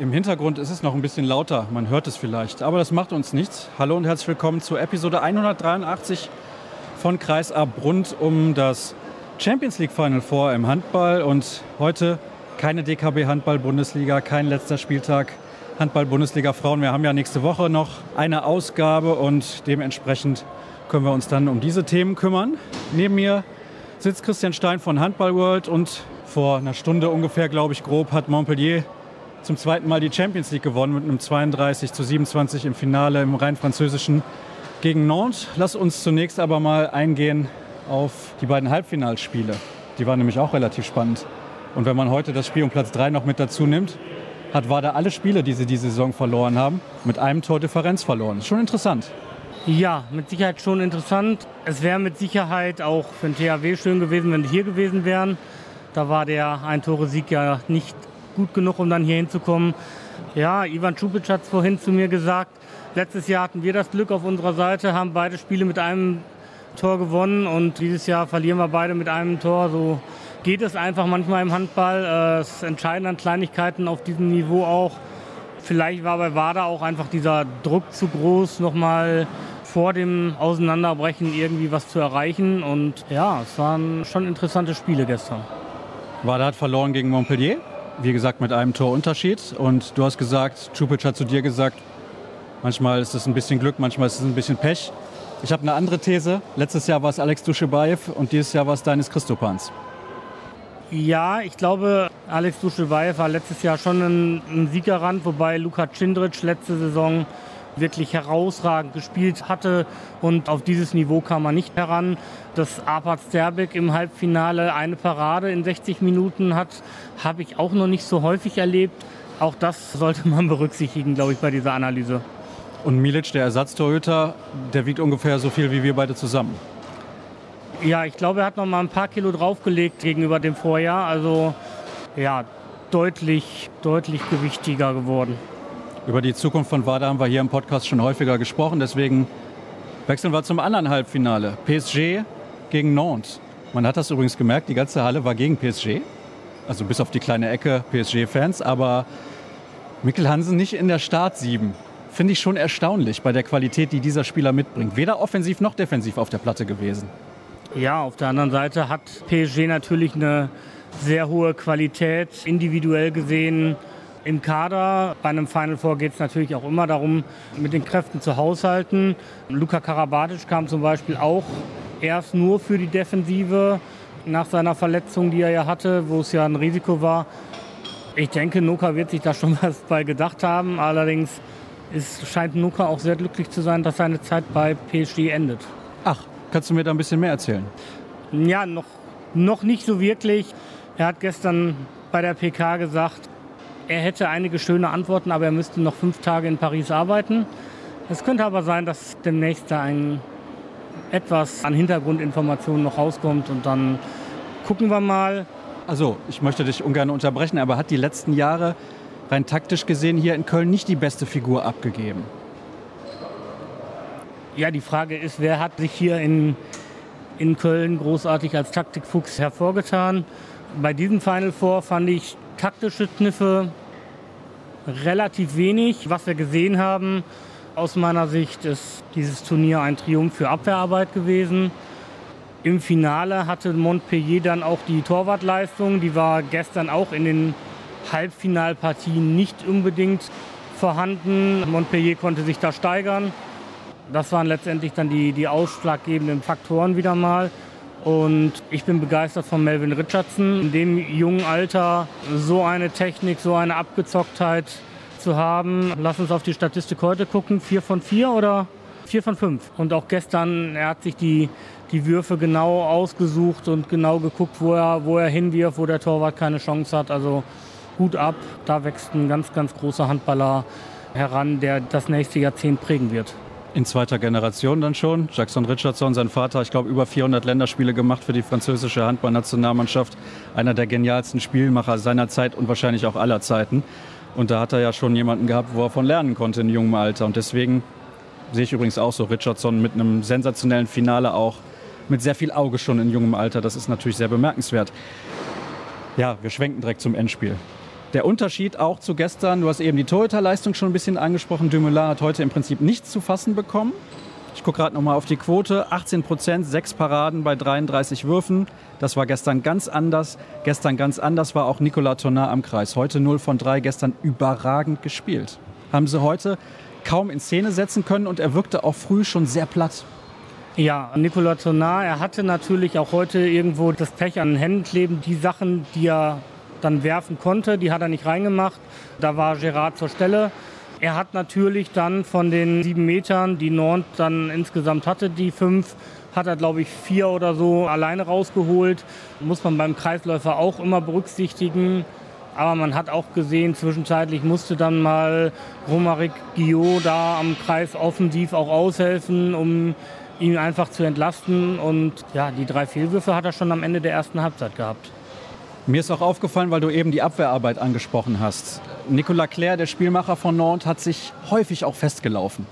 Im Hintergrund ist es noch ein bisschen lauter, man hört es vielleicht, aber das macht uns nichts. Hallo und herzlich willkommen zur Episode 183 von Kreis Ab rund um das Champions League Final Four im Handball und heute keine DKB Handball Bundesliga, kein letzter Spieltag Handball Bundesliga Frauen. Wir haben ja nächste Woche noch eine Ausgabe und dementsprechend können wir uns dann um diese Themen kümmern. Neben mir sitzt Christian Stein von Handball World und vor einer Stunde ungefähr, glaube ich, grob, hat Montpellier zum zweiten Mal die Champions League gewonnen mit einem 32 zu 27 im Finale im rein französischen gegen Nantes. Lass uns zunächst aber mal eingehen auf die beiden Halbfinalspiele. Die waren nämlich auch relativ spannend. Und wenn man heute das Spiel um Platz 3 noch mit dazu nimmt, hat Wada alle Spiele, die sie diese Saison verloren haben, mit einem Tor Differenz verloren. Ist schon interessant. Ja, mit Sicherheit schon interessant. Es wäre mit Sicherheit auch für den THW schön gewesen, wenn sie hier gewesen wären. Da war der Ein-Tore-Sieg ja nicht gut genug, um dann hier hinzukommen. Ja, Ivan Čupic hat es vorhin zu mir gesagt. Letztes Jahr hatten wir das Glück auf unserer Seite, haben beide Spiele mit einem Tor gewonnen und dieses Jahr verlieren wir beide mit einem Tor. So geht es einfach manchmal im Handball. Äh, es entscheiden dann Kleinigkeiten auf diesem Niveau auch. Vielleicht war bei WADA auch einfach dieser Druck zu groß, nochmal vor dem Auseinanderbrechen irgendwie was zu erreichen. Und ja, es waren schon interessante Spiele gestern. WADA hat verloren gegen Montpellier wie gesagt, mit einem Torunterschied. Und du hast gesagt, Čupic hat zu dir gesagt, manchmal ist es ein bisschen Glück, manchmal ist es ein bisschen Pech. Ich habe eine andere These. Letztes Jahr war es Alex Duschebaev und dieses Jahr war es Denis Christopans. Ja, ich glaube, Alex Duschebaev war letztes Jahr schon ein, ein Siegerrand, wobei Luka Cindric letzte Saison wirklich herausragend gespielt hatte und auf dieses Niveau kam man nicht heran. Dass Apat Sterbik im Halbfinale eine Parade in 60 Minuten hat, habe ich auch noch nicht so häufig erlebt. Auch das sollte man berücksichtigen, glaube ich, bei dieser Analyse. Und Milic, der Ersatztorhüter, der wiegt ungefähr so viel wie wir beide zusammen. Ja, ich glaube, er hat noch mal ein paar Kilo draufgelegt gegenüber dem Vorjahr. Also ja, deutlich, deutlich gewichtiger geworden. Über die Zukunft von WADA haben wir hier im Podcast schon häufiger gesprochen. Deswegen wechseln wir zum anderen Halbfinale. PSG gegen Nantes. Man hat das übrigens gemerkt, die ganze Halle war gegen PSG. Also bis auf die kleine Ecke PSG-Fans. Aber Mikkel Hansen nicht in der Startsieben. Finde ich schon erstaunlich bei der Qualität, die dieser Spieler mitbringt. Weder offensiv noch defensiv auf der Platte gewesen. Ja, auf der anderen Seite hat PSG natürlich eine sehr hohe Qualität, individuell gesehen im Kader. Bei einem Final Four geht es natürlich auch immer darum, mit den Kräften zu haushalten. Luka Karabatic kam zum Beispiel auch erst nur für die Defensive nach seiner Verletzung, die er ja hatte, wo es ja ein Risiko war. Ich denke, Nuka wird sich da schon was bei gedacht haben. Allerdings ist, scheint Nuka auch sehr glücklich zu sein, dass seine Zeit bei PSG endet. Ach, kannst du mir da ein bisschen mehr erzählen? Ja, noch, noch nicht so wirklich. Er hat gestern bei der PK gesagt, er hätte einige schöne Antworten, aber er müsste noch fünf Tage in Paris arbeiten. Es könnte aber sein, dass demnächst da ein etwas an Hintergrundinformationen noch rauskommt und dann gucken wir mal. Also, ich möchte dich ungern unterbrechen, aber hat die letzten Jahre rein taktisch gesehen hier in Köln nicht die beste Figur abgegeben? Ja, die Frage ist, wer hat sich hier in, in Köln großartig als Taktikfuchs hervorgetan? Bei diesem Final Four fand ich taktische Kniffe relativ wenig. Was wir gesehen haben, aus meiner Sicht ist dieses Turnier ein Triumph für Abwehrarbeit gewesen. Im Finale hatte Montpellier dann auch die Torwartleistung. Die war gestern auch in den Halbfinalpartien nicht unbedingt vorhanden. Montpellier konnte sich da steigern. Das waren letztendlich dann die, die ausschlaggebenden Faktoren wieder mal. Und ich bin begeistert von Melvin Richardson. In dem jungen Alter so eine Technik, so eine Abgezocktheit zu haben. Lass uns auf die Statistik heute gucken. Vier von vier oder vier von fünf. Und auch gestern, er hat sich die, die Würfe genau ausgesucht und genau geguckt, wo er, wo er hinwirft, wo der Torwart keine Chance hat. Also Hut ab, da wächst ein ganz, ganz großer Handballer heran, der das nächste Jahrzehnt prägen wird in zweiter Generation dann schon. Jackson Richardson, sein Vater, ich glaube, über 400 Länderspiele gemacht für die französische Handballnationalmannschaft. Einer der genialsten Spielmacher seiner Zeit und wahrscheinlich auch aller Zeiten. Und da hat er ja schon jemanden gehabt, wo er von lernen konnte in jungem Alter. Und deswegen sehe ich übrigens auch so Richardson mit einem sensationellen Finale auch mit sehr viel Auge schon in jungem Alter. Das ist natürlich sehr bemerkenswert. Ja, wir schwenken direkt zum Endspiel. Der Unterschied auch zu gestern, du hast eben die Torhüterleistung schon ein bisschen angesprochen. Dumoulin hat heute im Prinzip nichts zu fassen bekommen. Ich gucke gerade nochmal auf die Quote. 18 Prozent, sechs Paraden bei 33 Würfen. Das war gestern ganz anders. Gestern ganz anders war auch Nicolas Tonat am Kreis. Heute 0 von 3, gestern überragend gespielt. Haben sie heute kaum in Szene setzen können und er wirkte auch früh schon sehr platt. Ja, Nicolas Tonat, er hatte natürlich auch heute irgendwo das Pech an den Händen kleben. Die Sachen, die er dann werfen konnte. Die hat er nicht reingemacht. Da war Gerard zur Stelle. Er hat natürlich dann von den sieben Metern, die Nord dann insgesamt hatte, die fünf, hat er, glaube ich, vier oder so alleine rausgeholt. Muss man beim Kreisläufer auch immer berücksichtigen. Aber man hat auch gesehen, zwischenzeitlich musste dann mal Romaric Guillot da am Kreis offensiv auch aushelfen, um ihn einfach zu entlasten. Und ja, die drei Fehlwürfe hat er schon am Ende der ersten Halbzeit gehabt. Mir ist auch aufgefallen, weil du eben die Abwehrarbeit angesprochen hast. Nicolas Claire, der Spielmacher von Nantes, hat sich häufig auch festgelaufen.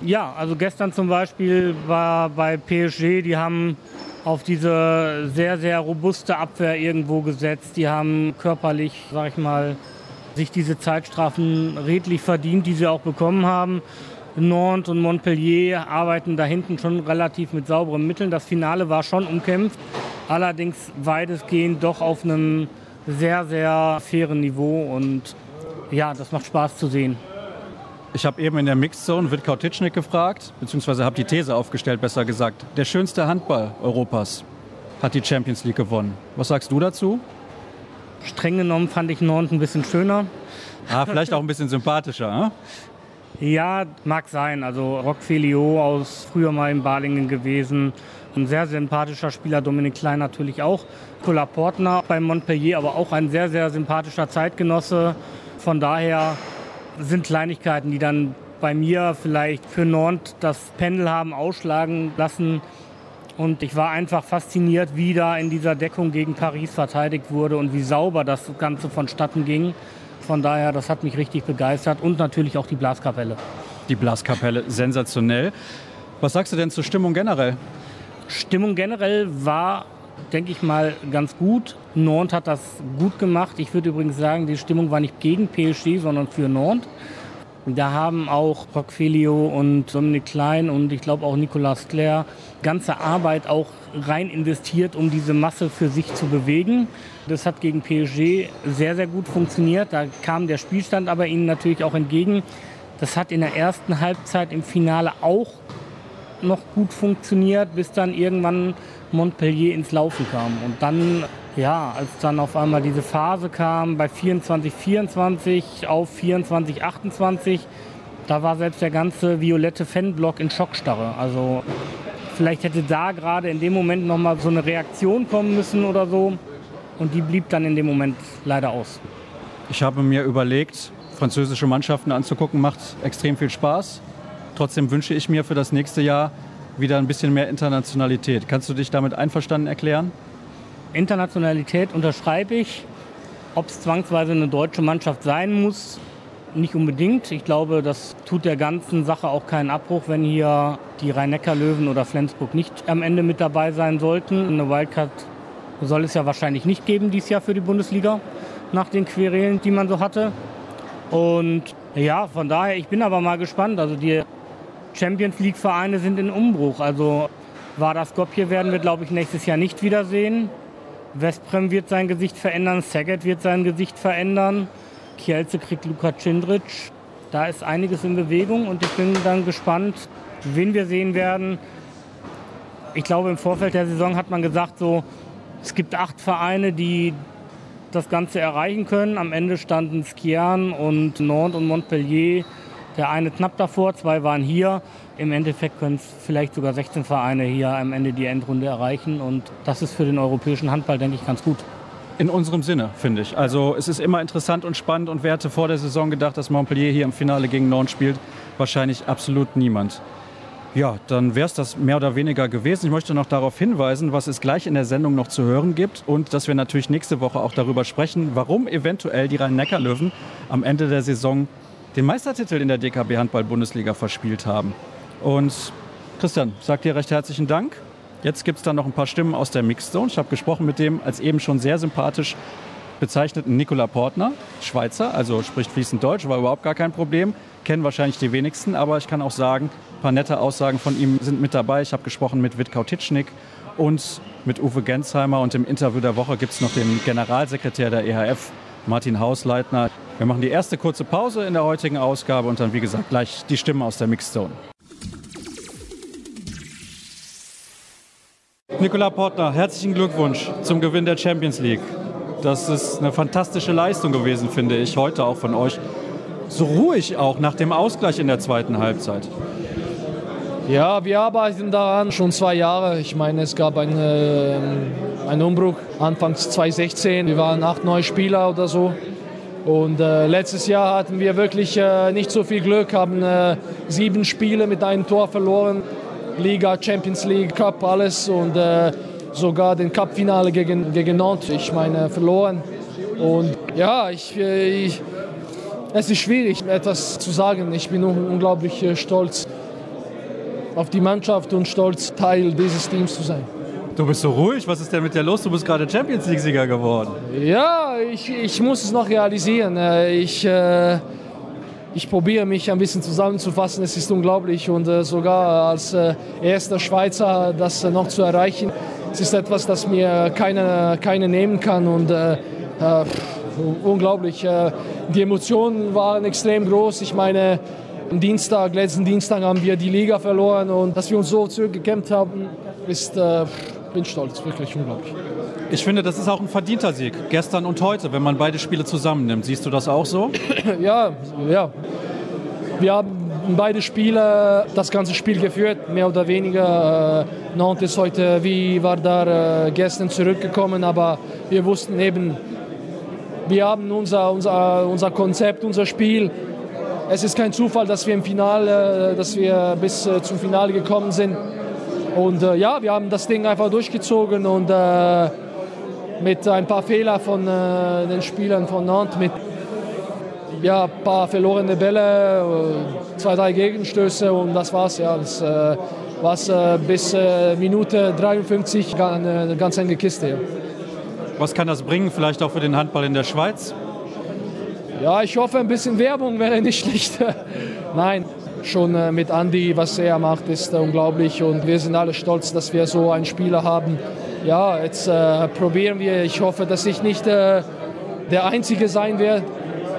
Ja, also gestern zum Beispiel war bei PSG, die haben auf diese sehr, sehr robuste Abwehr irgendwo gesetzt. Die haben körperlich, sag ich mal, sich diese Zeitstrafen redlich verdient, die sie auch bekommen haben. Nantes und Montpellier arbeiten da hinten schon relativ mit sauberen Mitteln. Das Finale war schon umkämpft allerdings weitestgehend doch auf einem sehr, sehr fairen Niveau und ja, das macht Spaß zu sehen. Ich habe eben in der Mixzone Witkau Titschnik gefragt, beziehungsweise habe die These aufgestellt, besser gesagt. Der schönste Handball Europas hat die Champions League gewonnen. Was sagst du dazu? Streng genommen fand ich Nantes ein bisschen schöner. Ah, vielleicht auch ein bisschen sympathischer, hm? Ja, mag sein. Also Rock Filio aus früher mal in Balingen gewesen. Ein sehr sympathischer Spieler, Dominik Klein natürlich auch. Nicolas Portner bei Montpellier, aber auch ein sehr, sehr sympathischer Zeitgenosse. Von daher sind Kleinigkeiten, die dann bei mir vielleicht für Nantes das Pendel haben ausschlagen lassen. Und ich war einfach fasziniert, wie da in dieser Deckung gegen Paris verteidigt wurde und wie sauber das Ganze vonstatten ging. Von daher, das hat mich richtig begeistert und natürlich auch die Blaskapelle. Die Blaskapelle, sensationell. Was sagst du denn zur Stimmung generell? Stimmung generell war, denke ich mal, ganz gut. Nantes hat das gut gemacht. Ich würde übrigens sagen, die Stimmung war nicht gegen PSG, sondern für Nantes. Da haben auch Rockfelio und Dominik Klein und ich glaube auch Nicolas Claire ganze Arbeit auch rein investiert, um diese Masse für sich zu bewegen. Das hat gegen PSG sehr, sehr gut funktioniert. Da kam der Spielstand aber ihnen natürlich auch entgegen. Das hat in der ersten Halbzeit im Finale auch noch gut funktioniert, bis dann irgendwann Montpellier ins Laufen kam. Und dann, ja, als dann auf einmal diese Phase kam bei 24, 24 auf 24, 28, da war selbst der ganze violette Fanblock in Schockstarre. Also vielleicht hätte da gerade in dem Moment noch mal so eine Reaktion kommen müssen oder so. Und die blieb dann in dem Moment leider aus. Ich habe mir überlegt, französische Mannschaften anzugucken, macht extrem viel Spaß. Trotzdem wünsche ich mir für das nächste Jahr wieder ein bisschen mehr Internationalität. Kannst du dich damit einverstanden erklären? Internationalität unterschreibe ich. Ob es zwangsweise eine deutsche Mannschaft sein muss, nicht unbedingt. Ich glaube, das tut der ganzen Sache auch keinen Abbruch, wenn hier die Rhein-Neckar-Löwen oder Flensburg nicht am Ende mit dabei sein sollten. Eine Wildcard soll es ja wahrscheinlich nicht geben dieses Jahr für die Bundesliga, nach den Querelen, die man so hatte. Und ja, von daher, ich bin aber mal gespannt. Also die Champions League-Vereine sind in Umbruch. Also Vardar Skopje werden wir, glaube ich, nächstes Jahr nicht wiedersehen. Westprem wird sein Gesicht verändern, Saget wird sein Gesicht verändern, Kielce kriegt Luka Cindric. Da ist einiges in Bewegung und ich bin dann gespannt, wen wir sehen werden. Ich glaube, im Vorfeld der Saison hat man gesagt, so, es gibt acht Vereine, die das Ganze erreichen können. Am Ende standen Skian und Nantes und Montpellier der eine knapp davor, zwei waren hier. Im Endeffekt können es vielleicht sogar 16 Vereine hier am Ende die Endrunde erreichen. Und das ist für den europäischen Handball, denke ich, ganz gut. In unserem Sinne, finde ich. Also es ist immer interessant und spannend und wer hätte vor der Saison gedacht, dass Montpellier hier im Finale gegen Nantes spielt? Wahrscheinlich absolut niemand. Ja, dann wäre es das mehr oder weniger gewesen. Ich möchte noch darauf hinweisen, was es gleich in der Sendung noch zu hören gibt und dass wir natürlich nächste Woche auch darüber sprechen, warum eventuell die Rhein-Neckar-Löwen am Ende der Saison den Meistertitel in der DKB Handball-Bundesliga verspielt haben. Und Christian, sag dir recht herzlichen Dank. Jetzt gibt es dann noch ein paar Stimmen aus der Mixzone. Ich habe gesprochen mit dem als eben schon sehr sympathisch bezeichneten Nicola Portner, Schweizer, also spricht fließend Deutsch, war überhaupt gar kein Problem. Kennen wahrscheinlich die wenigsten, aber ich kann auch sagen, ein paar nette Aussagen von ihm sind mit dabei. Ich habe gesprochen mit Witkau Titschnik und mit Uwe Gensheimer und im Interview der Woche gibt es noch den Generalsekretär der EHF, Martin Hausleitner. Wir machen die erste kurze Pause in der heutigen Ausgabe und dann, wie gesagt, gleich die Stimmen aus der Mixzone. Nicola Portner, herzlichen Glückwunsch zum Gewinn der Champions League. Das ist eine fantastische Leistung gewesen, finde ich, heute auch von euch. So ruhig auch nach dem Ausgleich in der zweiten Halbzeit. Ja, wir arbeiten daran schon zwei Jahre. Ich meine, es gab einen, äh, einen Umbruch anfangs 2016. Wir waren acht neue Spieler oder so. Und äh, letztes Jahr hatten wir wirklich äh, nicht so viel Glück, haben äh, sieben Spiele mit einem Tor verloren. Liga, Champions League, Cup, alles. Und äh, sogar den Cup-Finale gegen, gegen Nantes, ich meine, verloren. Und ja, ich, äh, ich, es ist schwierig, etwas zu sagen. Ich bin unglaublich äh, stolz auf die Mannschaft und stolz, Teil dieses Teams zu sein. Du bist so ruhig, was ist denn mit dir los? Du bist gerade Champions League-Sieger geworden. Ja, ich, ich muss es noch realisieren. Äh, ich, äh, ich probiere mich ein bisschen zusammenzufassen. Es ist unglaublich und äh, sogar als erster Schweizer das noch zu erreichen, es ist etwas, das mir keiner keine nehmen kann und unglaublich. Die Emotionen waren extrem groß. Ich meine, am Dienstag, letzten Dienstag haben wir die Liga verloren und dass wir uns so zurückgekämpft haben, ist, äh, bin stolz, wirklich unglaublich. Ich finde, das ist auch ein verdienter Sieg, gestern und heute, wenn man beide Spiele zusammennimmt. Siehst du das auch so? ja, ja. Wir haben beide Spiele das ganze Spiel geführt, mehr oder weniger. Äh, Nantes heute wie war da äh, gestern zurückgekommen, aber wir wussten eben, wir haben unser, unser, unser Konzept, unser Spiel. Es ist kein Zufall, dass wir im Finale, äh, dass wir bis zum Finale gekommen sind. Und äh, ja, wir haben das Ding einfach durchgezogen und äh, mit ein paar Fehlern von den Spielern von Nantes, mit ja, ein paar verlorene Bälle, zwei, drei Gegenstöße und das war's. Ja. Das äh, war äh, bis äh, Minute 53 eine ganz enge Kiste. Ja. Was kann das bringen, vielleicht auch für den Handball in der Schweiz? Ja, ich hoffe, ein bisschen Werbung wäre nicht schlecht. Nein, schon äh, mit Andy, was er macht, ist äh, unglaublich und wir sind alle stolz, dass wir so einen Spieler haben. Ja, jetzt äh, probieren wir. Ich hoffe, dass ich nicht äh, der Einzige sein werde,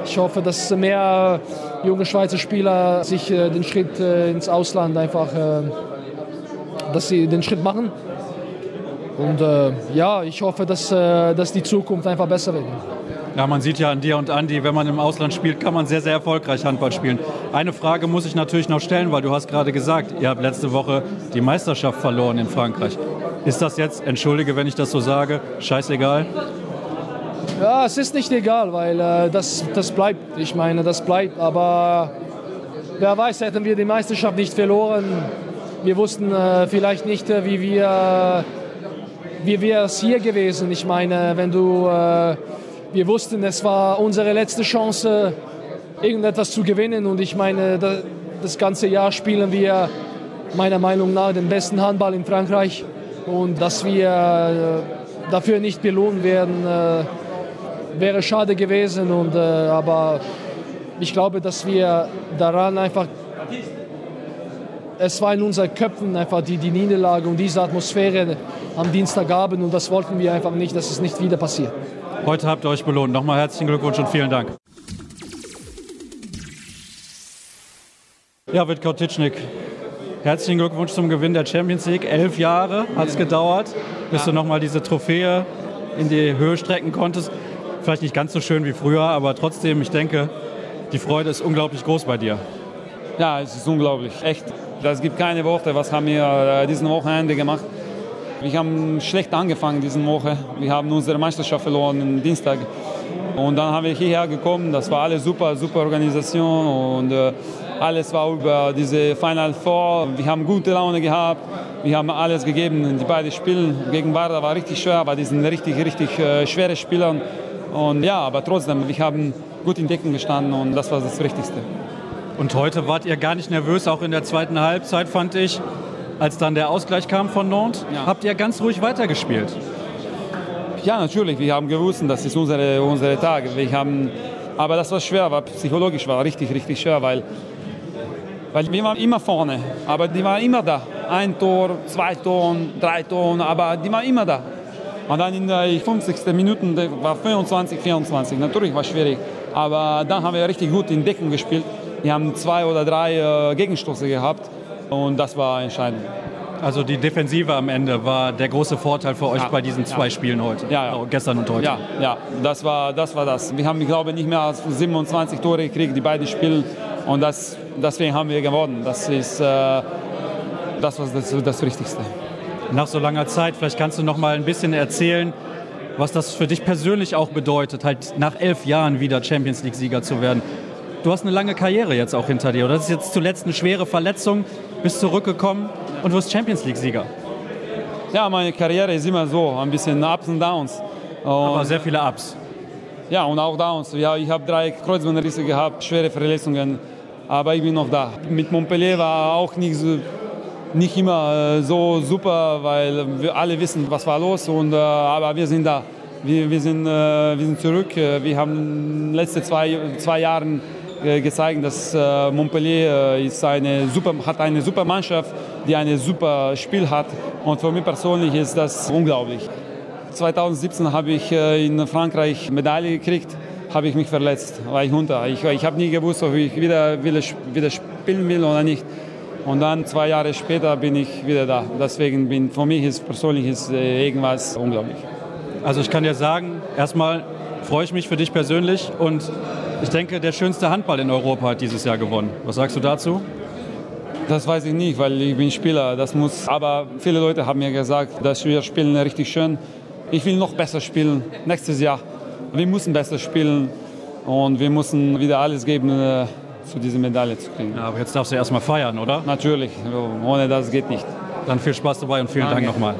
ich hoffe, dass mehr junge Schweizer Spieler sich äh, den Schritt äh, ins Ausland einfach, dass sie den Schritt machen. Und ja, ich hoffe, dass, dass die Zukunft einfach besser wird. Ja, man sieht ja an dir und Andi, wenn man im Ausland spielt, kann man sehr, sehr erfolgreich Handball spielen. Eine Frage muss ich natürlich noch stellen, weil du hast gerade gesagt, ihr habt letzte Woche die Meisterschaft verloren in Frankreich. Ist das jetzt, entschuldige, wenn ich das so sage, scheißegal? Ja, es ist nicht egal, weil äh, das, das bleibt. Ich meine, das bleibt. Aber wer weiß, hätten wir die Meisterschaft nicht verloren. Wir wussten äh, vielleicht nicht, äh, wie wir wie wäre es hier gewesen. Ich meine, wenn du, äh, wir wussten, es war unsere letzte Chance, irgendetwas zu gewinnen. Und ich meine, das, ganze Jahr spielen wir meiner Meinung nach den besten Handball in Frankreich. Und dass wir äh, dafür nicht belohnt werden, äh, wäre schade gewesen. Und, äh, aber ich glaube, dass wir daran einfach, es war in unseren Köpfen einfach die, die Niederlage und diese Atmosphäre am Dienstagabend und das wollten wir einfach nicht, dass es nicht wieder passiert. Heute habt ihr euch belohnt. Nochmal herzlichen Glückwunsch und vielen Dank. Ja, Witkau Titschnik, herzlichen Glückwunsch zum Gewinn der Champions League. Elf Jahre hat es gedauert, bis ja. du nochmal diese Trophäe in die Höhe strecken konntest. Vielleicht nicht ganz so schön wie früher, aber trotzdem, ich denke, die Freude ist unglaublich groß bei dir. Ja, es ist unglaublich, echt. Es gibt keine Worte, was haben wir äh, diesen Wochenende gemacht. Wir haben schlecht angefangen diese Woche. Wir haben unsere Meisterschaft verloren am Dienstag. Und dann haben wir hierher gekommen. Das war alles super, super Organisation und äh, alles war über diese Final Four. Wir haben gute Laune gehabt. Wir haben alles gegeben die beiden Spiele. Gegen Warda war richtig schwer, aber die sind richtig, richtig äh, schwere Spieler. Und ja, aber trotzdem, wir haben gut in Decken gestanden und das war das Wichtigste. Und heute wart ihr gar nicht nervös, auch in der zweiten Halbzeit fand ich, als dann der Ausgleich kam von Nantes. Ja. Habt ihr ganz ruhig weitergespielt? Ja, natürlich. Wir haben gewusst, das ist unsere, unsere Tage. Wir haben, aber das war schwer, war psychologisch war richtig, richtig schwer, weil, weil wir waren immer vorne, aber die waren immer da. Ein Tor, zwei Tore, drei Tore, aber die waren immer da. Und dann in der 50. Minuten war 25, 24. Natürlich war es schwierig, aber dann haben wir richtig gut in Deckung gespielt. Wir haben zwei oder drei äh, Gegenstoße gehabt und das war entscheidend. Also die Defensive am Ende war der große Vorteil für euch ja, bei diesen zwei ja. Spielen heute, ja, ja. gestern und heute. Ja, ja das, war, das war das. Wir haben, ich glaube, nicht mehr als 27 Tore gekriegt, die beiden Spiele. Und das, deswegen haben wir gewonnen. Das ist äh, das, was das, das Wichtigste. Nach so langer Zeit, vielleicht kannst du noch mal ein bisschen erzählen, was das für dich persönlich auch bedeutet, halt nach elf Jahren wieder Champions League-Sieger zu werden. Du hast eine lange Karriere jetzt auch hinter dir. Oder das ist jetzt zuletzt eine schwere Verletzung, bist zurückgekommen und wirst Champions League-Sieger. Ja, meine Karriere ist immer so, ein bisschen Ups und Downs. Und Aber sehr viele Ups. Ja, und auch Downs. Ja, ich habe drei Kreuzbandrisse gehabt, schwere Verletzungen. Aber ich bin noch da. Mit Montpellier war auch nicht, so, nicht immer äh, so super, weil wir alle wissen, was war los. Und, äh, aber wir sind da. Wir, wir, sind, äh, wir sind zurück. Wir haben letzte zwei, zwei Jahre äh, gezeigt, dass äh, Montpellier äh, ist eine super, hat eine super Mannschaft, die ein super Spiel hat. Und für mich persönlich ist das unglaublich. 2017 habe ich in Frankreich Medaille gekriegt, habe ich mich verletzt, war ich unter. Ich, ich habe nie gewusst, ob ich wieder, wieder, wieder spielen will oder nicht. Und dann zwei Jahre später bin ich wieder da. Deswegen bin für mich ist persönlich ist irgendwas unglaublich. Also ich kann dir sagen, erstmal freue ich mich für dich persönlich und ich denke, der schönste Handball in Europa hat dieses Jahr gewonnen. Was sagst du dazu? Das weiß ich nicht, weil ich bin Spieler. Das muss. Aber viele Leute haben mir gesagt, dass wir spielen richtig schön. Ich will noch besser spielen nächstes Jahr. Wir müssen besser spielen und wir müssen wieder alles geben, äh, zu dieser Medaille zu kriegen. Ja, aber jetzt darfst du erstmal feiern, oder? Natürlich. Ohne das geht nicht. Dann viel Spaß dabei und vielen Danke. Dank nochmal.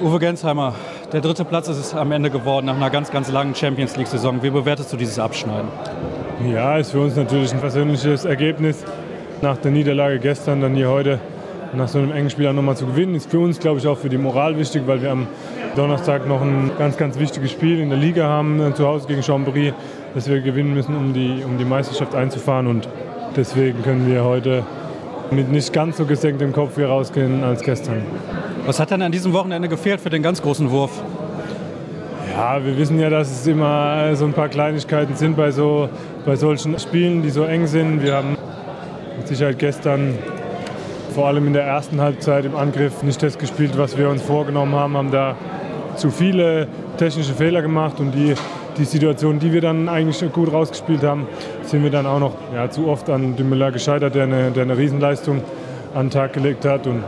Uwe Gensheimer, der dritte Platz ist es am Ende geworden nach einer ganz, ganz langen Champions League-Saison. Wie bewertest du dieses Abschneiden? Ja, ist für uns natürlich ein persönliches Ergebnis. Nach der Niederlage gestern, dann hier heute, nach so einem engen Spiel auch nochmal zu gewinnen, ist für uns, glaube ich, auch für die Moral wichtig, weil wir am Donnerstag noch ein ganz, ganz wichtiges Spiel in der Liga haben, äh, zu Hause gegen Chambéry, das wir gewinnen müssen, um die, um die Meisterschaft einzufahren. Und deswegen können wir heute mit nicht ganz so gesenktem Kopf hier rausgehen als gestern. Was hat denn an diesem Wochenende gefehlt für den ganz großen Wurf? Ja, wir wissen ja, dass es immer so ein paar Kleinigkeiten sind bei, so, bei solchen Spielen, die so eng sind. Wir haben mit Sicherheit gestern vor allem in der ersten Halbzeit im Angriff nicht das gespielt, was wir uns vorgenommen haben, haben da zu viele technische Fehler gemacht und die, die Situation, die wir dann eigentlich gut rausgespielt haben, sind wir dann auch noch ja, zu oft an Dumoulin gescheitert, der eine, der eine Riesenleistung an den Tag gelegt hat und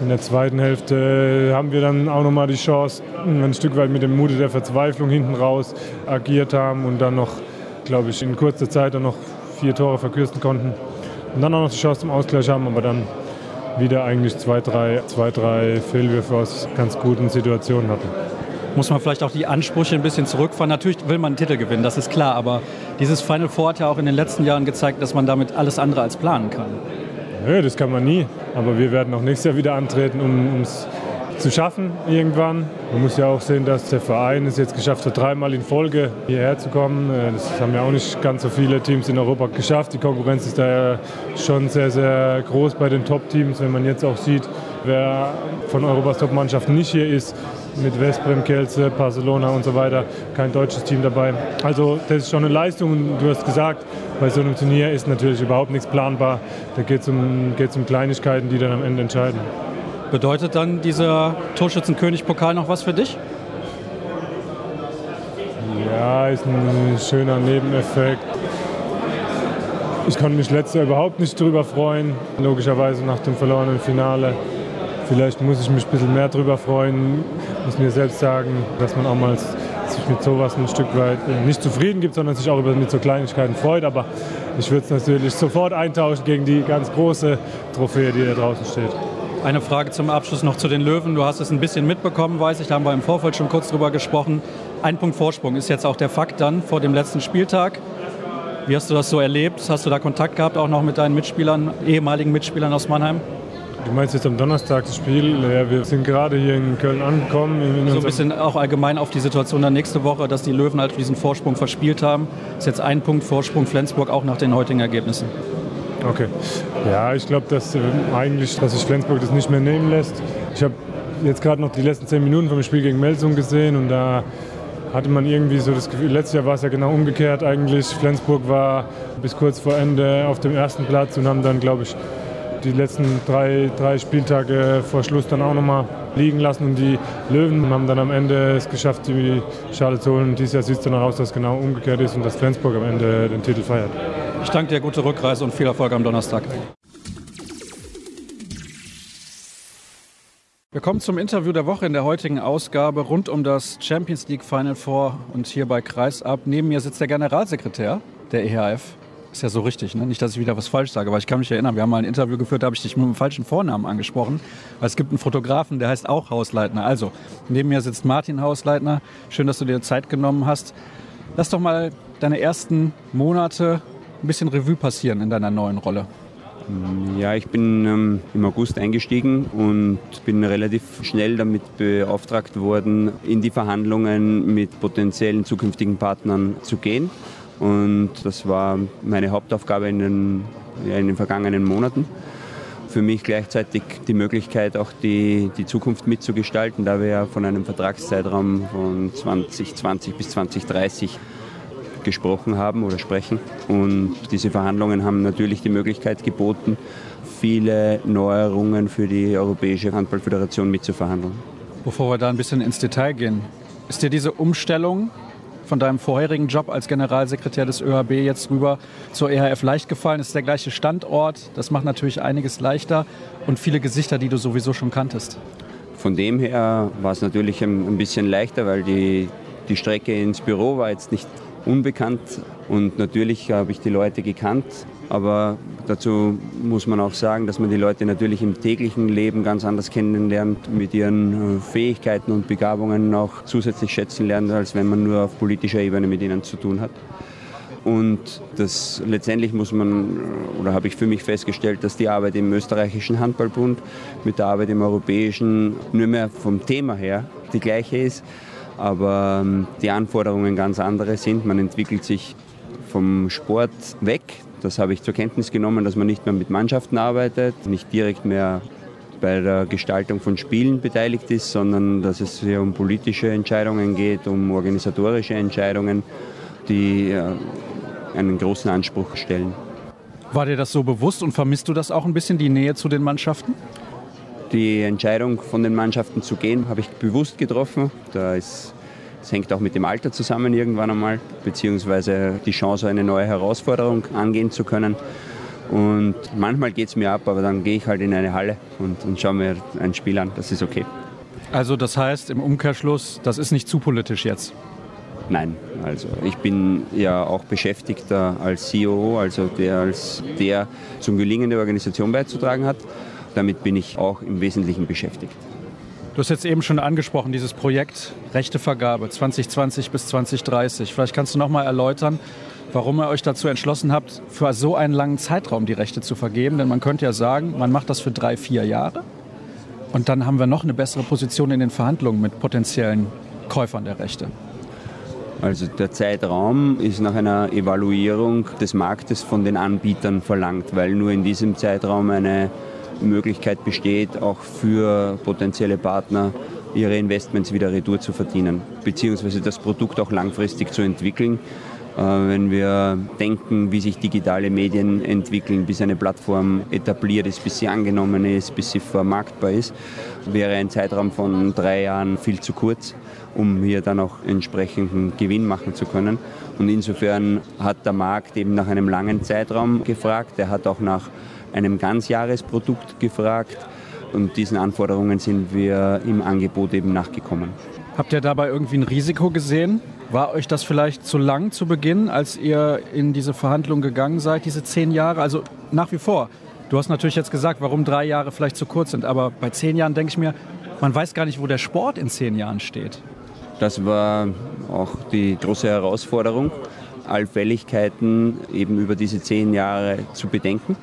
in der zweiten Hälfte haben wir dann auch noch mal die Chance, ein Stück weit mit dem Mute der Verzweiflung hinten raus agiert haben und dann noch, glaube ich, in kurzer Zeit dann noch vier Tore verkürzen konnten. Und dann auch noch die Chance zum Ausgleich haben, aber dann wieder eigentlich zwei, drei, zwei, drei Fehlwürfe aus ganz guten Situationen hatten. Muss man vielleicht auch die Ansprüche ein bisschen zurückfahren. Natürlich will man einen Titel gewinnen, das ist klar, aber dieses Final Four hat ja auch in den letzten Jahren gezeigt, dass man damit alles andere als planen kann. Nö, das kann man nie. Aber wir werden auch nächstes Jahr wieder antreten, um es zu schaffen irgendwann. Man muss ja auch sehen, dass der Verein es jetzt geschafft hat, dreimal in Folge hierher zu kommen. Äh, das haben ja auch nicht ganz so viele Teams in Europa geschafft. Die Konkurrenz ist da ja schon sehr, sehr groß bei den Top-Teams. Wenn man jetzt auch sieht, wer von Europas Top-Mannschaften nicht hier ist, mit Westbrem, Kelze, Barcelona und so weiter, kein deutsches Team dabei. Also das ist schon eine Leistung und du hast gesagt, bei so einem Turnier ist natürlich überhaupt nichts planbar. Da geht es um, geht's um Kleinigkeiten, die dann am Ende entscheiden. Bedeutet dann dieser Torschützenkönig-Pokal noch was für dich? Ja, ist ein schöner Nebeneffekt. Ich konnte mich letztes Jahr überhaupt nicht darüber freuen, logischerweise nach dem verlorenen Finale. Vielleicht muss ich mich ein bisschen mehr darüber freuen, muss mir selbst sagen, dass man auch mal sich mit sowas ein Stück weit äh, nicht zufrieden gibt, sondern sich auch über, mit so Kleinigkeiten freut. Aber ich würde es natürlich sofort eintauschen gegen die ganz große Trophäe, die da draußen steht. Eine Frage zum Abschluss noch zu den Löwen. Du hast es ein bisschen mitbekommen, weiß ich, da haben wir im Vorfeld schon kurz drüber gesprochen. Ein Punkt Vorsprung ist jetzt auch der Fakt dann vor dem letzten Spieltag. Wie hast du das so erlebt? Hast du da Kontakt gehabt, auch noch mit deinen Mitspielern, ehemaligen Mitspielern aus Mannheim? Du meinst jetzt am Donnerstag das Spiel? Ja, wir sind gerade hier in Köln angekommen. In so ein bisschen auch allgemein auf die Situation dann nächste Woche, dass die Löwen halt diesen Vorsprung verspielt haben. Ist jetzt ein Punkt Vorsprung Flensburg auch nach den heutigen Ergebnissen. Okay. Ja, ich glaube, dass äh, eigentlich, dass sich Flensburg das nicht mehr nehmen lässt. Ich habe jetzt gerade noch die letzten zehn Minuten vom Spiel gegen Melsung gesehen und da hatte man irgendwie so das Gefühl, letztes Jahr war es ja genau umgekehrt eigentlich. Flensburg war bis kurz vor Ende auf dem ersten Platz und haben dann, glaube ich, die letzten drei, drei Spieltage vor Schluss dann auch nochmal liegen lassen. Und die Löwen haben dann am Ende es geschafft, die Schale zu holen. Und dieses Jahr sieht es dann aus, dass genau umgekehrt ist und dass Flensburg am Ende den Titel feiert. Ich danke dir, gute Rückreise und viel Erfolg am Donnerstag. Wir kommen zum Interview der Woche in der heutigen Ausgabe rund um das Champions League Final Four und hier bei Kreisab. Neben mir sitzt der Generalsekretär der EHF. Ist ja so richtig, ne? nicht, dass ich wieder was falsch sage, aber ich kann mich erinnern, wir haben mal ein Interview geführt, da habe ich dich mit dem falschen Vornamen angesprochen. Weil es gibt einen Fotografen, der heißt auch Hausleitner. Also, neben mir sitzt Martin Hausleitner. Schön, dass du dir Zeit genommen hast. Lass doch mal deine ersten Monate ein bisschen Revue passieren in deiner neuen Rolle. Ja, ich bin ähm, im August eingestiegen und bin relativ schnell damit beauftragt worden, in die Verhandlungen mit potenziellen zukünftigen Partnern zu gehen. Und das war meine Hauptaufgabe in den, ja, in den vergangenen Monaten. Für mich gleichzeitig die Möglichkeit, auch die, die Zukunft mitzugestalten, da wir ja von einem Vertragszeitraum von 2020 bis 2030 gesprochen haben oder sprechen. Und diese Verhandlungen haben natürlich die Möglichkeit geboten, viele Neuerungen für die Europäische Handballföderation mitzuverhandeln. Bevor wir da ein bisschen ins Detail gehen, ist dir diese Umstellung von deinem vorherigen Job als Generalsekretär des ÖHB jetzt rüber zur EHF leicht gefallen? Es ist der gleiche Standort, das macht natürlich einiges leichter und viele Gesichter, die du sowieso schon kanntest. Von dem her war es natürlich ein bisschen leichter, weil die, die Strecke ins Büro war jetzt nicht unbekannt und natürlich habe ich die Leute gekannt, aber dazu muss man auch sagen, dass man die Leute natürlich im täglichen Leben ganz anders kennenlernt, mit ihren äh, Fähigkeiten und Begabungen auch zusätzlich schätzen lernt, als wenn man nur auf politischer Ebene mit ihnen zu tun hat. Und das letztendlich muss man, äh, oder habe ich für mich festgestellt, dass die Arbeit im österreichischen Handballbund mit der Arbeit im europäischen nur mehr vom Thema her die gleiche ist aber ähm, die Anforderungen ganz andere sind. Man entwickelt sich vom Sport weg. Das habe ich zur Kenntnis genommen, dass man nicht mehr mit Mannschaften arbeitet, nicht direkt mehr bei der Gestaltung von Spielen beteiligt ist, sondern dass es hier um politische Entscheidungen geht, um organisatorische Entscheidungen, die äh, einen großen Anspruch stellen. War dir das so bewusst und vermisst du das auch ein bisschen, die Nähe zu den Mannschaften? Die Entscheidung von den Mannschaften zu gehen, habe ich bewusst getroffen. Da ist, das hängt auch mit dem Alter zusammen irgendwann einmal, beziehungsweise die Chance, eine neue Herausforderung angehen zu können. Und manchmal geht es mir ab, aber dann gehe ich halt in eine Halle und, und schaue mir ein Spiel an. Das ist okay. Also das heißt im Umkehrschluss, das ist nicht zu politisch jetzt? Nein, also ich bin ja auch Beschäftigter als CEO, also der als der zum Gelingen der Organisation beizutragen hat. Damit bin ich auch im Wesentlichen beschäftigt. Du hast jetzt eben schon angesprochen, dieses Projekt Rechtevergabe 2020 bis 2030. Vielleicht kannst du noch mal erläutern, warum ihr euch dazu entschlossen habt, für so einen langen Zeitraum die Rechte zu vergeben. Denn man könnte ja sagen, man macht das für drei, vier Jahre und dann haben wir noch eine bessere Position in den Verhandlungen mit potenziellen Käufern der Rechte. Also der Zeitraum ist nach einer Evaluierung des Marktes von den Anbietern verlangt, weil nur in diesem Zeitraum eine Möglichkeit besteht, auch für potenzielle Partner ihre Investments wieder retour zu verdienen, beziehungsweise das Produkt auch langfristig zu entwickeln. Äh, wenn wir denken, wie sich digitale Medien entwickeln, bis eine Plattform etabliert ist, bis sie angenommen ist, bis sie vermarktbar ist, wäre ein Zeitraum von drei Jahren viel zu kurz, um hier dann auch entsprechenden Gewinn machen zu können. Und insofern hat der Markt eben nach einem langen Zeitraum gefragt. Er hat auch nach einem Ganzjahresprodukt gefragt und diesen Anforderungen sind wir im Angebot eben nachgekommen. Habt ihr dabei irgendwie ein Risiko gesehen? War euch das vielleicht zu lang zu Beginn, als ihr in diese Verhandlungen gegangen seid, diese zehn Jahre? Also nach wie vor. Du hast natürlich jetzt gesagt, warum drei Jahre vielleicht zu kurz sind, aber bei zehn Jahren denke ich mir, man weiß gar nicht, wo der Sport in zehn Jahren steht. Das war auch die große Herausforderung, Allfälligkeiten eben über diese zehn Jahre zu bedenken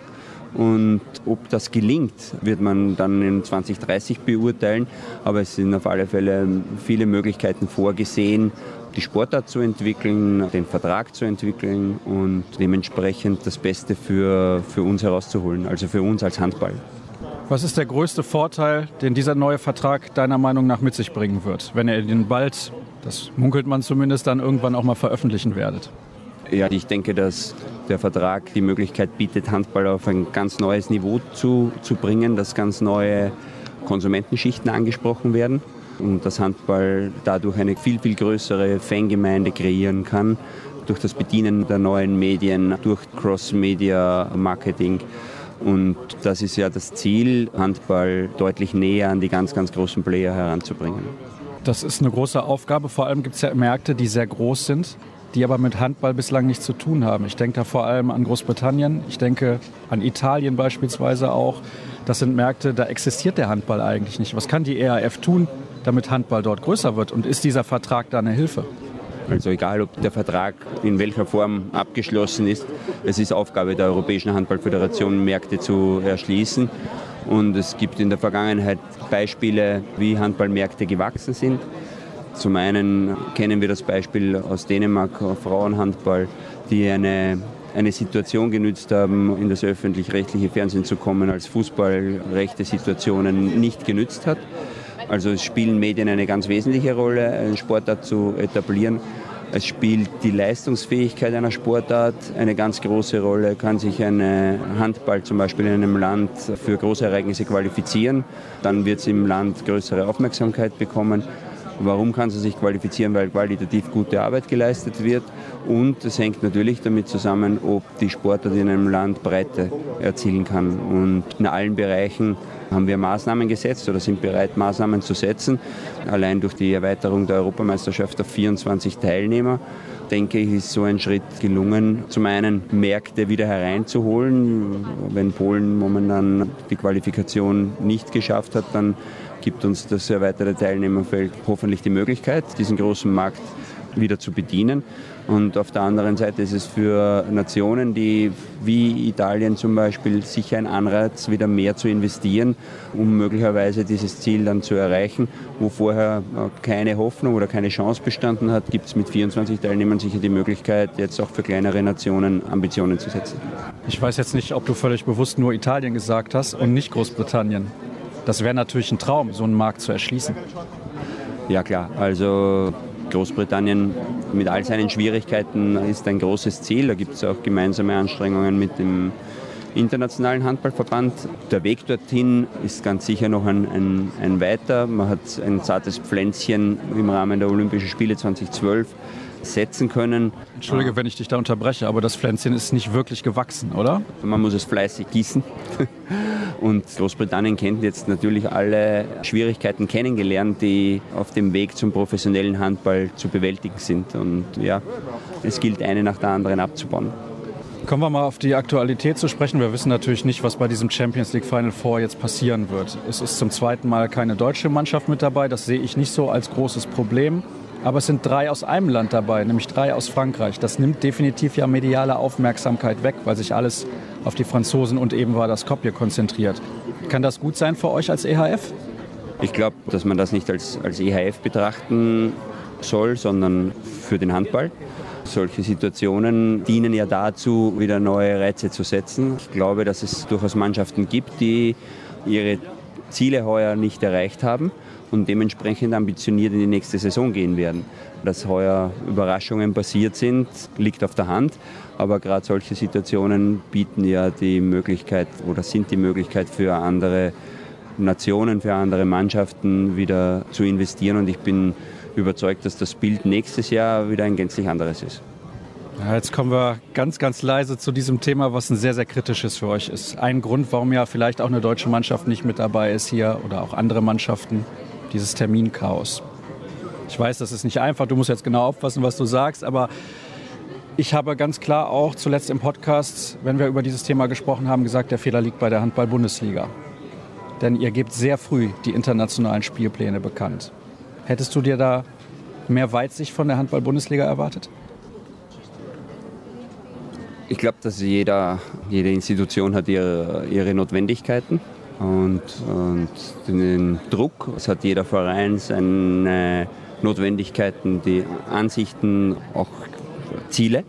Und ob das gelingt, wird man dann in 2030 beurteilen. Aber es sind auf alle Fälle viele Möglichkeiten vorgesehen, die Sportart zu entwickeln, den Vertrag zu entwickeln und dementsprechend das Beste für, für uns herauszuholen, also für uns als Handball. Was ist der größte Vorteil, den dieser neue Vertrag deiner Meinung nach mit sich bringen wird, wenn ihr den bald, das munkelt man zumindest, dann irgendwann auch mal veröffentlichen werdet? Ja, ich denke, dass der Vertrag die Möglichkeit bietet, Handball auf ein ganz neues Niveau zu, zu bringen, dass ganz neue Konsumentenschichten angesprochen werden und dass Handball dadurch eine viel, viel größere Fangemeinde kreieren kann durch das Bedienen der neuen Medien, durch Cross-Media-Marketing. Und das ist ja das Ziel, Handball deutlich näher an die ganz, ganz großen Player heranzubringen. Das ist eine große Aufgabe. Vor allem gibt es ja Märkte, die sehr groß sind, die aber mit Handball bislang nichts zu tun haben. Ich denke da vor allem an Großbritannien, ich denke an Italien beispielsweise auch. Das sind Märkte, da existiert der Handball eigentlich nicht. Was kann die ERF tun, damit Handball dort größer wird? Und ist dieser Vertrag da eine Hilfe? Also egal, ob der Vertrag in welcher Form abgeschlossen ist, es ist Aufgabe der Europäischen Handballföderation, Märkte zu erschließen. Und es gibt in der Vergangenheit Beispiele, wie Handballmärkte gewachsen sind. Zum einen kennen wir das Beispiel aus Dänemark, Frauenhandball, die eine, eine Situation genützt haben, in das öffentlich-rechtliche Fernsehen zu kommen, als Fußball rechte Situationen nicht genützt hat. Also es spielen Medien eine ganz wesentliche Rolle, einen Sportart zu etablieren. Es spielt die Leistungsfähigkeit einer Sportart eine ganz große Rolle. Kann sich ein Handball zum Beispiel in einem Land für große Ereignisse qualifizieren, dann wird es im Land größere Aufmerksamkeit bekommen. Warum kann sie sich qualifizieren? Weil qualitativ gute Arbeit geleistet wird. Und es hängt natürlich damit zusammen, ob die Sportart in einem Land Breite erzielen kann. Und in allen Bereichen haben wir Maßnahmen gesetzt oder sind bereit, Maßnahmen zu setzen. Allein durch die Erweiterung der Europameisterschaft auf 24 Teilnehmer denke ich, ist so ein Schritt gelungen, zum einen Märkte wieder hereinzuholen. Wenn Polen momentan die Qualifikation nicht geschafft hat, dann gibt uns das erweiterte Teilnehmerfeld hoffentlich die Möglichkeit, diesen großen Markt wieder zu bedienen. Und auf der anderen Seite ist es für Nationen, die wie Italien zum Beispiel sicher ein Anreiz, wieder mehr zu investieren, um möglicherweise dieses Ziel dann zu erreichen. Wo vorher keine Hoffnung oder keine Chance bestanden hat, gibt es mit 24 Teilnehmern sicher die Möglichkeit, jetzt auch für kleinere Nationen Ambitionen zu setzen. Ich weiß jetzt nicht, ob du völlig bewusst nur Italien gesagt hast und nicht Großbritannien. Das wäre natürlich ein Traum, so einen Markt zu erschließen. Ja klar, also Großbritannien mit all seinen Schwierigkeiten ist ein großes Ziel. Da gibt es auch gemeinsame Anstrengungen mit dem Internationalen Handballverband. Der Weg dorthin ist ganz sicher noch ein, ein, ein weiter. Man hat ein zartes Pflänzchen im Rahmen der Olympischen Spiele 2012 setzen können. Entschuldige, wenn ich dich da unterbreche, aber das Pflänzchen ist nicht wirklich gewachsen, oder? Man muss es fleißig gießen. Und Großbritannien kennt jetzt natürlich alle Schwierigkeiten kennengelernt, die auf dem Weg zum professionellen Handball zu bewältigen sind. Und ja, es gilt eine nach der anderen abzubauen. Kommen wir mal auf die Aktualität zu sprechen. Wir wissen natürlich nicht, was bei diesem Champions League Final Four jetzt passieren wird. Es ist zum zweiten Mal keine deutsche Mannschaft mit dabei. Das sehe ich nicht so als großes Problem. Aber es sind drei aus einem Land dabei, nämlich drei aus Frankreich. Das nimmt definitiv ja mediale Aufmerksamkeit weg, weil sich alles auf die Franzosen und eben war das Skopje konzentriert. Kann das gut sein für euch als EHF? Ich glaube, dass man das nicht als, als EHF betrachten soll, sondern für den Handball. Solche Situationen dienen ja dazu, wieder neue Reize zu setzen. Ich glaube, dass es durchaus Mannschaften gibt, die ihre Ziele heuer nicht erreicht haben und dementsprechend ambitioniert in die nächste Saison gehen werden. Dass heuer Überraschungen passiert sind, liegt auf der Hand. Aber gerade solche Situationen bieten ja die Möglichkeit oder sind die Möglichkeit für andere Nationen, für andere Mannschaften wieder zu investieren. Und ich bin überzeugt, dass das Bild nächstes Jahr wieder ein gänzlich anderes ist. Jetzt kommen wir ganz, ganz leise zu diesem Thema, was ein sehr, sehr kritisches für euch ist. Ein Grund, warum ja vielleicht auch eine deutsche Mannschaft nicht mit dabei ist hier oder auch andere Mannschaften, dieses Terminchaos. Ich weiß, das ist nicht einfach, du musst jetzt genau aufpassen, was du sagst, aber ich habe ganz klar auch zuletzt im Podcast, wenn wir über dieses Thema gesprochen haben, gesagt, der Fehler liegt bei der Handball-Bundesliga. Denn ihr gebt sehr früh die internationalen Spielpläne bekannt. Hättest du dir da mehr Weitsicht von der Handball-Bundesliga erwartet? Ich glaube, dass jeder, jede Institution hat ihre, ihre Notwendigkeiten und, und den Druck. Es hat jeder Verein seine Notwendigkeiten, die Ansichten, auch Ziele.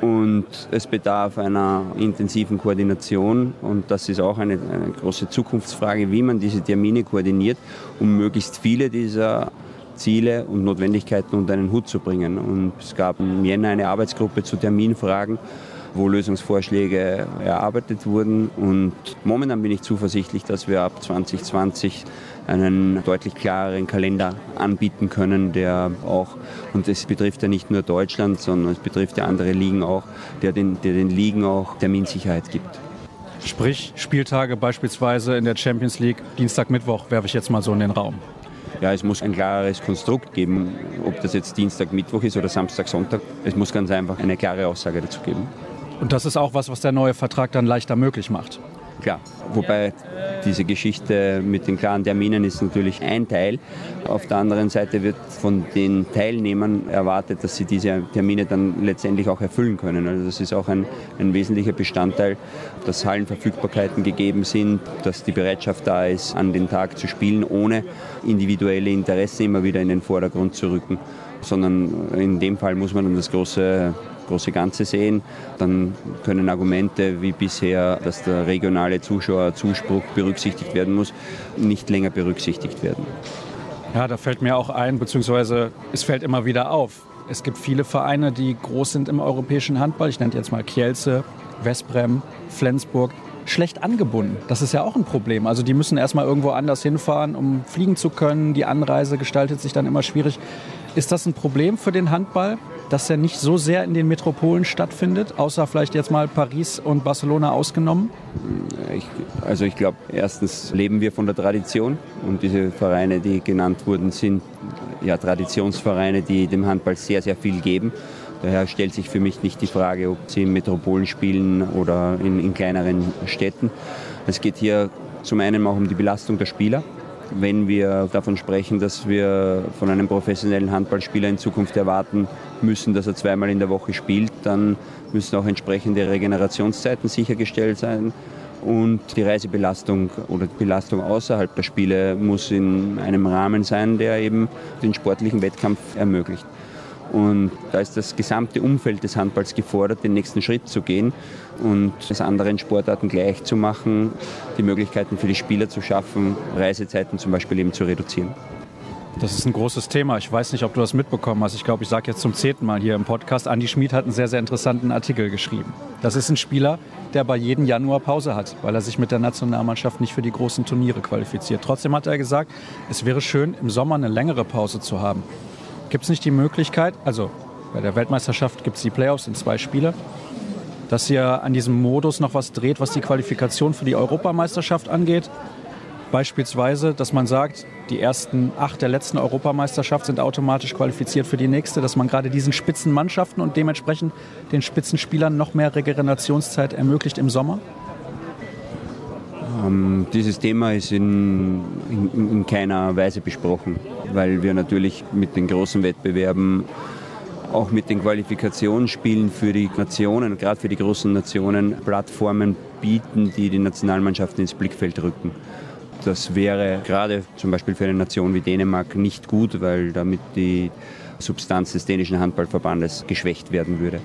Und es bedarf einer intensiven Koordination und das ist auch eine, eine, große Zukunftsfrage, wie man diese Termine koordiniert, um möglichst viele dieser Ziele und Notwendigkeiten unter einen Hut zu bringen. Und es gab im Jänner eine Arbeitsgruppe zu Terminfragen, wo Lösungsvorschläge erarbeitet wurden. Und momentan bin ich zuversichtlich, dass wir ab 2020 einen deutlich klareren Kalender anbieten können, der auch, und es betrifft ja nicht nur Deutschland, sondern es betrifft ja andere Ligen auch, der den, der den Ligen auch Terminsicherheit gibt. Sprich, Spieltage beispielsweise in der Champions League, Dienstag, Mittwoch, werfe ich jetzt mal so in den Raum. Ja, es muss ein klares Konstrukt geben, ob das jetzt Dienstag, Mittwoch ist oder Samstag, Sonntag. Es muss ganz einfach eine klare Aussage dazu geben. Und das ist auch was, was der neue Vertrag dann leichter möglich macht. Klar, wobei diese Geschichte mit den klaren Terminen ist natürlich ein Teil. Auf der anderen Seite wird von den Teilnehmern erwartet, dass sie diese Termine dann letztendlich auch erfüllen können. Also das ist auch ein, ein wesentlicher Bestandteil, dass Hallenverfügbarkeiten gegeben sind, dass die Bereitschaft da ist, an den Tag zu spielen, ohne individuelle Interessen immer wieder in den Vordergrund zu rücken. Sondern in dem Fall muss man dann das große große Ganze sehen, dann können Argumente wie bisher, dass der regionale Zuschauerzuspruch berücksichtigt werden muss, nicht länger berücksichtigt werden. Ja, da fällt mir auch ein, beziehungsweise es fällt immer wieder auf. Es gibt viele Vereine, die groß sind im europäischen Handball. Ich nenne jetzt mal Kielce, Westbrem, Flensburg schlecht angebunden. Das ist ja auch ein Problem. Also die müssen erstmal irgendwo anders hinfahren, um fliegen zu können. Die Anreise gestaltet sich dann immer schwierig. Ist das ein Problem für den Handball? Dass er nicht so sehr in den Metropolen stattfindet, außer vielleicht jetzt mal Paris und Barcelona ausgenommen? Ich, also ich glaube, erstens leben wir von der Tradition und diese Vereine, die genannt wurden, sind ja Traditionsvereine, die dem Handball sehr, sehr viel geben. Daher stellt sich für mich nicht die Frage, ob sie in Metropolen spielen oder in, in kleineren Städten. Es geht hier zum einen auch um die Belastung der Spieler wenn wir davon sprechen, dass wir von einem professionellen Handballspieler in Zukunft erwarten müssen, dass er zweimal in der Woche spielt, dann müssen auch entsprechende Regenerationszeiten sichergestellt sein. Und die Reisebelastung oder die Belastung außerhalb der Spiele muss in einem Rahmen sein, der eben den sportlichen Wettkampf ermöglicht. Und da ist das gesamte Umfeld des Handballs gefordert, den nächsten Schritt zu gehen und es anderen Sportarten gleich zu machen, die Möglichkeiten für die Spieler zu schaffen, Reisezeiten zum Beispiel eben zu reduzieren. Das ist ein großes Thema. Ich weiß nicht, ob du das mitbekommen hast. Ich glaube, ich sage jetzt zum zehnten Mal hier im Podcast, Andi Schmid hat einen sehr, sehr interessanten Artikel geschrieben. Das ist ein Spieler, der bei jedem Januar Pause hat, weil er sich mit der Nationalmannschaft nicht für die großen Turniere qualifiziert. Trotzdem hat er gesagt, es wäre schön, im Sommer eine längere Pause zu haben. Gibt es nicht die Möglichkeit, also bei der Weltmeisterschaft gibt es die Playoffs in zwei Spiele, dass ihr an diesem Modus noch was dreht, was die Qualifikation für die Europameisterschaft angeht? Beispielsweise, dass man sagt, die ersten acht der letzten Europameisterschaft sind automatisch qualifiziert für die nächste, dass man gerade diesen Spitzenmannschaften und dementsprechend den Spitzenspielern noch mehr Regenerationszeit ermöglicht im Sommer? Ähm, dieses Thema ist in, in, in keiner Weise besprochen, weil wir natürlich mit den großen Wettbewerben auch mit den Qualifikationsspielen für die Nationen, gerade für die großen Nationen, Plattformen bieten, die die Nationalmannschaften ins Blickfeld rücken. Das wäre gerade zum Beispiel für eine Nation wie Dänemark nicht gut, weil damit die Substanz des dänischen Handballverbandes geschwächt werden würde.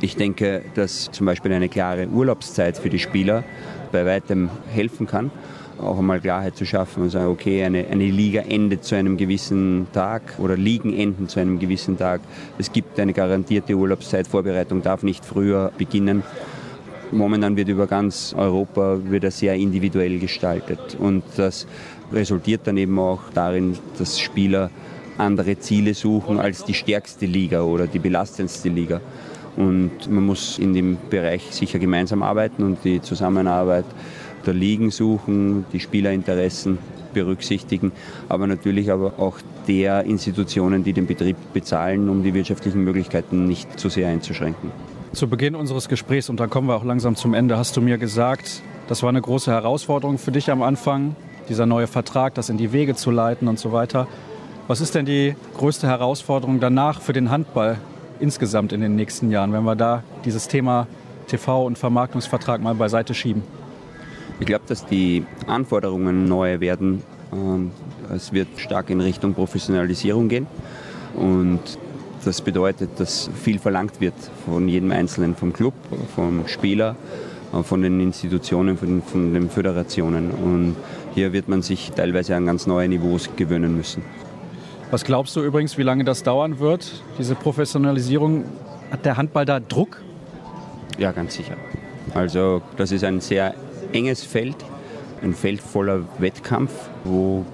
Ich denke, dass zum Beispiel eine klare Urlaubszeit für die Spieler bei weitem helfen kann. Auch einmal Klarheit zu schaffen und sagen, okay, eine, eine Liga endet zu einem gewissen Tag oder Ligen enden zu einem gewissen Tag. Es gibt eine garantierte Urlaubszeit, Vorbereitung darf nicht früher beginnen. Momentan wird über ganz Europa wird sehr individuell gestaltet und das resultiert dann eben auch darin, dass Spieler andere Ziele suchen als die stärkste Liga oder die belastendste Liga. Und man muss in dem Bereich sicher gemeinsam arbeiten und die Zusammenarbeit der Ligen suchen, die Spielerinteressen berücksichtigen, aber natürlich aber auch der Institutionen, die den Betrieb bezahlen, um die wirtschaftlichen Möglichkeiten nicht zu sehr einzuschränken. Zu Beginn unseres Gesprächs, und dann kommen wir auch langsam zum Ende, hast du mir gesagt, das war eine große Herausforderung für dich am Anfang, dieser neue Vertrag, das in die Wege zu leiten und so weiter. Was ist denn die größte Herausforderung danach für den Handball? Insgesamt in den nächsten Jahren, wenn wir da dieses Thema TV und Vermarktungsvertrag mal beiseite schieben? Ich glaube, dass die Anforderungen neue werden. Ähm, es wird stark in Richtung Professionalisierung gehen. Und das bedeutet, dass viel verlangt wird von jedem Einzelnen, vom Club, vom Spieler, äh, von den Institutionen, von, von den Föderationen. Und hier wird man sich teilweise an ganz neue Niveaus gewöhnen müssen. Was glaubst du übrigens, wie lange das dauern wird, diese Professionalisierung? Hat der Handball da Druck? Ja, ganz sicher. Also das ist ein sehr enges Feld, ein Feld voller Wettkampf, wo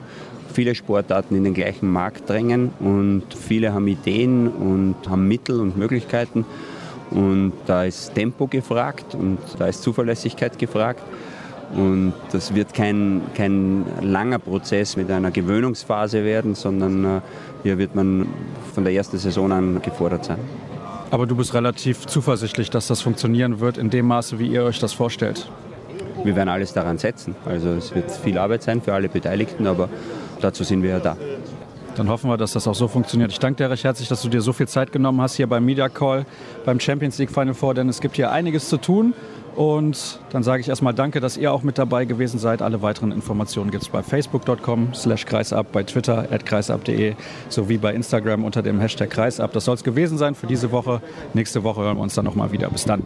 viele Sportarten in den gleichen Markt drängen und viele haben Ideen und haben Mittel und Möglichkeiten. Und da ist Tempo gefragt und da ist Zuverlässigkeit gefragt. Und das wird kein, kein langer Prozess mit einer Gewöhnungsphase werden, sondern äh, hier wird man von der ersten Saison an gefordert sein. Aber du bist relativ zuversichtlich, dass das funktionieren wird in dem Maße, wie ihr euch das vorstellt. Wir werden alles daran setzen. Also es wird viel Arbeit sein für alle Beteiligten, aber dazu sind wir ja da. Dann hoffen wir, dass das auch so funktioniert. Ich danke dir recht herzlich, dass du dir so viel Zeit genommen hast hier beim Media Call, beim Champions League Final Four, denn es gibt hier einiges zu tun. Und dann sage ich erstmal danke, dass ihr auch mit dabei gewesen seid. Alle weiteren Informationen gibt es bei facebook.com slash kreisab, bei twitter at kreisab.de sowie bei Instagram unter dem Hashtag kreisab. Das soll es gewesen sein für diese Woche. Nächste Woche hören wir uns dann nochmal wieder. Bis dann.